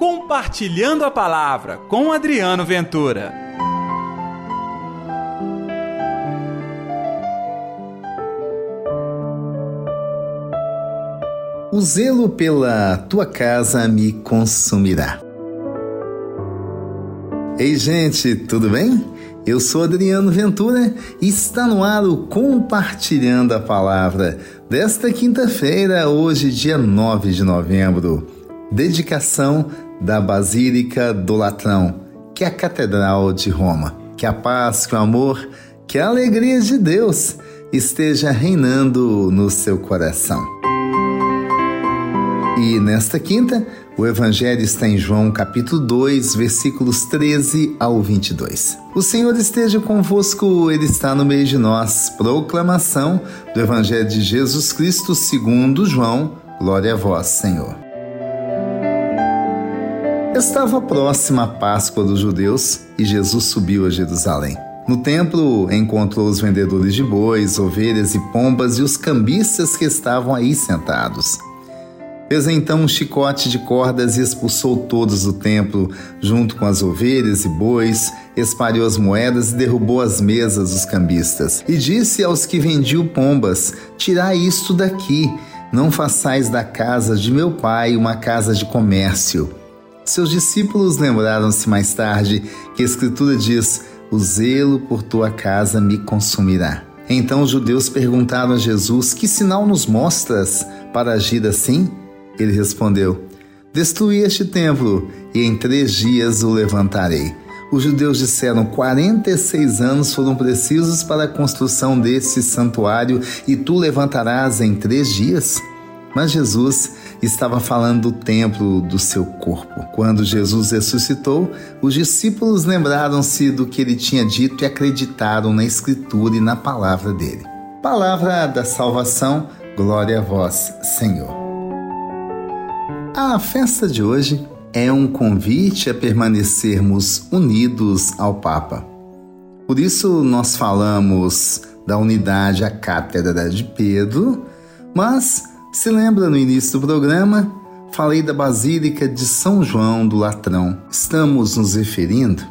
Compartilhando a Palavra com Adriano Ventura. O zelo pela tua casa me consumirá. Ei, gente, tudo bem? Eu sou Adriano Ventura e está no ar o Compartilhando a Palavra desta quinta-feira, hoje, dia 9 de novembro. Dedicação da Basílica do Latrão, que é a Catedral de Roma. Que a paz, que o amor, que a alegria de Deus esteja reinando no seu coração. E nesta quinta, o Evangelho está em João capítulo 2, versículos 13 ao 22. O Senhor esteja convosco, Ele está no meio de nós. Proclamação do Evangelho de Jesus Cristo segundo João. Glória a vós, Senhor. Estava próxima a Páscoa dos judeus e Jesus subiu a Jerusalém. No templo encontrou os vendedores de bois, ovelhas e pombas e os cambistas que estavam aí sentados. Fez então um chicote de cordas e expulsou todos do templo, junto com as ovelhas e bois, espalhou as moedas e derrubou as mesas dos cambistas. E disse aos que vendiam pombas: Tirai isto daqui, não façais da casa de meu pai uma casa de comércio. Seus discípulos lembraram-se mais tarde que a Escritura diz: O zelo por tua casa me consumirá. Então os judeus perguntaram a Jesus: Que sinal nos mostras para agir assim? Ele respondeu: Destruí este templo e em três dias o levantarei. Os judeus disseram: 46 anos foram precisos para a construção desse santuário e tu levantarás em três dias? Mas Jesus estava falando do templo do seu corpo. Quando Jesus ressuscitou, os discípulos lembraram-se do que ele tinha dito e acreditaram na Escritura e na palavra dele. Palavra da salvação, glória a vós, Senhor. A festa de hoje é um convite a permanecermos unidos ao Papa. Por isso, nós falamos da unidade à Cátedra de Pedro, mas se lembra no início do programa, falei da Basílica de São João do Latrão. Estamos nos referindo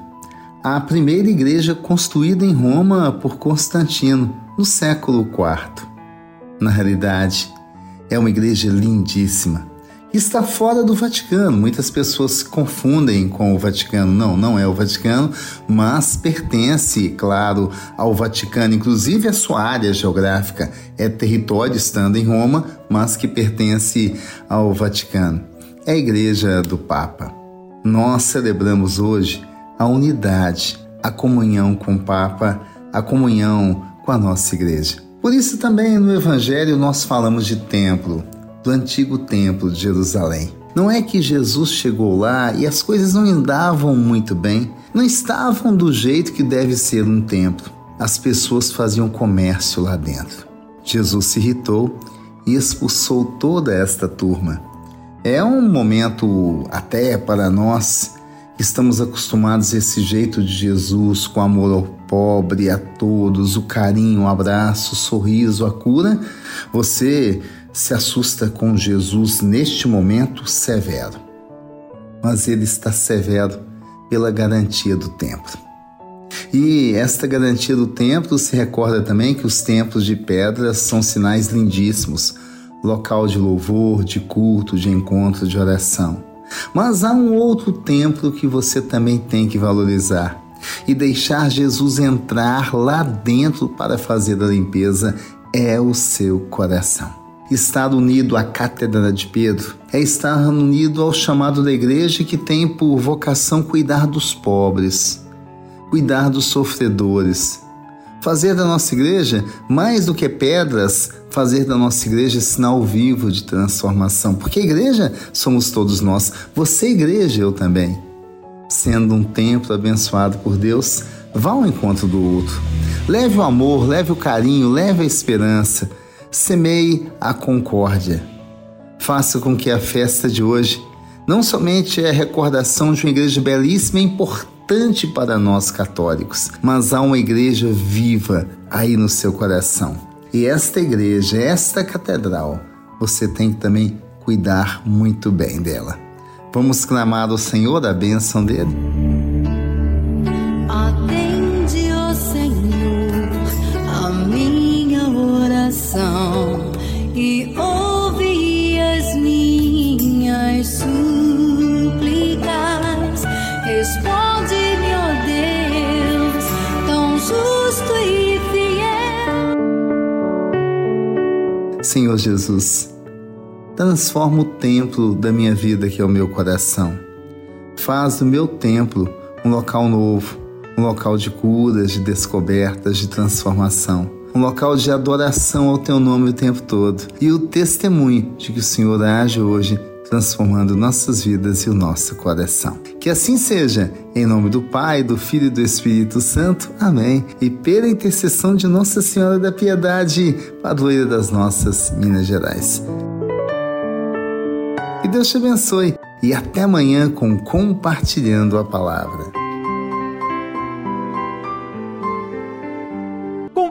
à primeira igreja construída em Roma por Constantino no século IV. Na realidade, é uma igreja lindíssima está fora do Vaticano. Muitas pessoas se confundem com o Vaticano. Não, não é o Vaticano, mas pertence, claro, ao Vaticano. Inclusive a sua área geográfica é território estando em Roma, mas que pertence ao Vaticano. É a Igreja do Papa. Nós celebramos hoje a unidade, a comunhão com o Papa, a comunhão com a nossa igreja. Por isso também no Evangelho nós falamos de templo, do antigo templo de Jerusalém. Não é que Jesus chegou lá e as coisas não andavam muito bem, não estavam do jeito que deve ser um templo. As pessoas faziam comércio lá dentro. Jesus se irritou e expulsou toda esta turma. É um momento, até para nós, que estamos acostumados a esse jeito de Jesus, com amor ao pobre, a todos, o carinho, o abraço, o sorriso, a cura. Você se assusta com Jesus neste momento severo, mas ele está severo pela garantia do templo. E esta garantia do templo se recorda também que os templos de pedra são sinais lindíssimos, local de louvor, de culto, de encontro, de oração. Mas há um outro templo que você também tem que valorizar e deixar Jesus entrar lá dentro para fazer a limpeza é o seu coração. Estar unido à Cátedra de Pedro é estar unido ao chamado da igreja que tem por vocação cuidar dos pobres, cuidar dos sofredores. Fazer da nossa igreja, mais do que pedras, fazer da nossa igreja sinal vivo de transformação. Porque igreja somos todos nós. Você, igreja, eu também. Sendo um templo abençoado por Deus, vá ao encontro do outro. Leve o amor, leve o carinho, leve a esperança semeie a concórdia. Faça com que a festa de hoje não somente é a recordação de uma igreja belíssima e importante para nós católicos, mas há uma igreja viva aí no seu coração. E esta igreja, esta catedral, você tem que também cuidar muito bem dela. Vamos clamar ao Senhor a bênção dele? Atende, e ouve as minhas súplicas. Responde-me, ó Deus, tão justo e fiel. Senhor Jesus, transforma o templo da minha vida, que é o meu coração. Faz do meu templo um local novo, um local de curas, de descobertas, de transformação, um local de adoração ao teu nome o tempo todo e o testemunho de que o Senhor age hoje transformando nossas vidas e o nosso coração. Que assim seja, em nome do Pai, do Filho e do Espírito Santo. Amém. E pela intercessão de Nossa Senhora da Piedade, padroeira das nossas Minas Gerais. Que Deus te abençoe e até amanhã com Compartilhando a Palavra.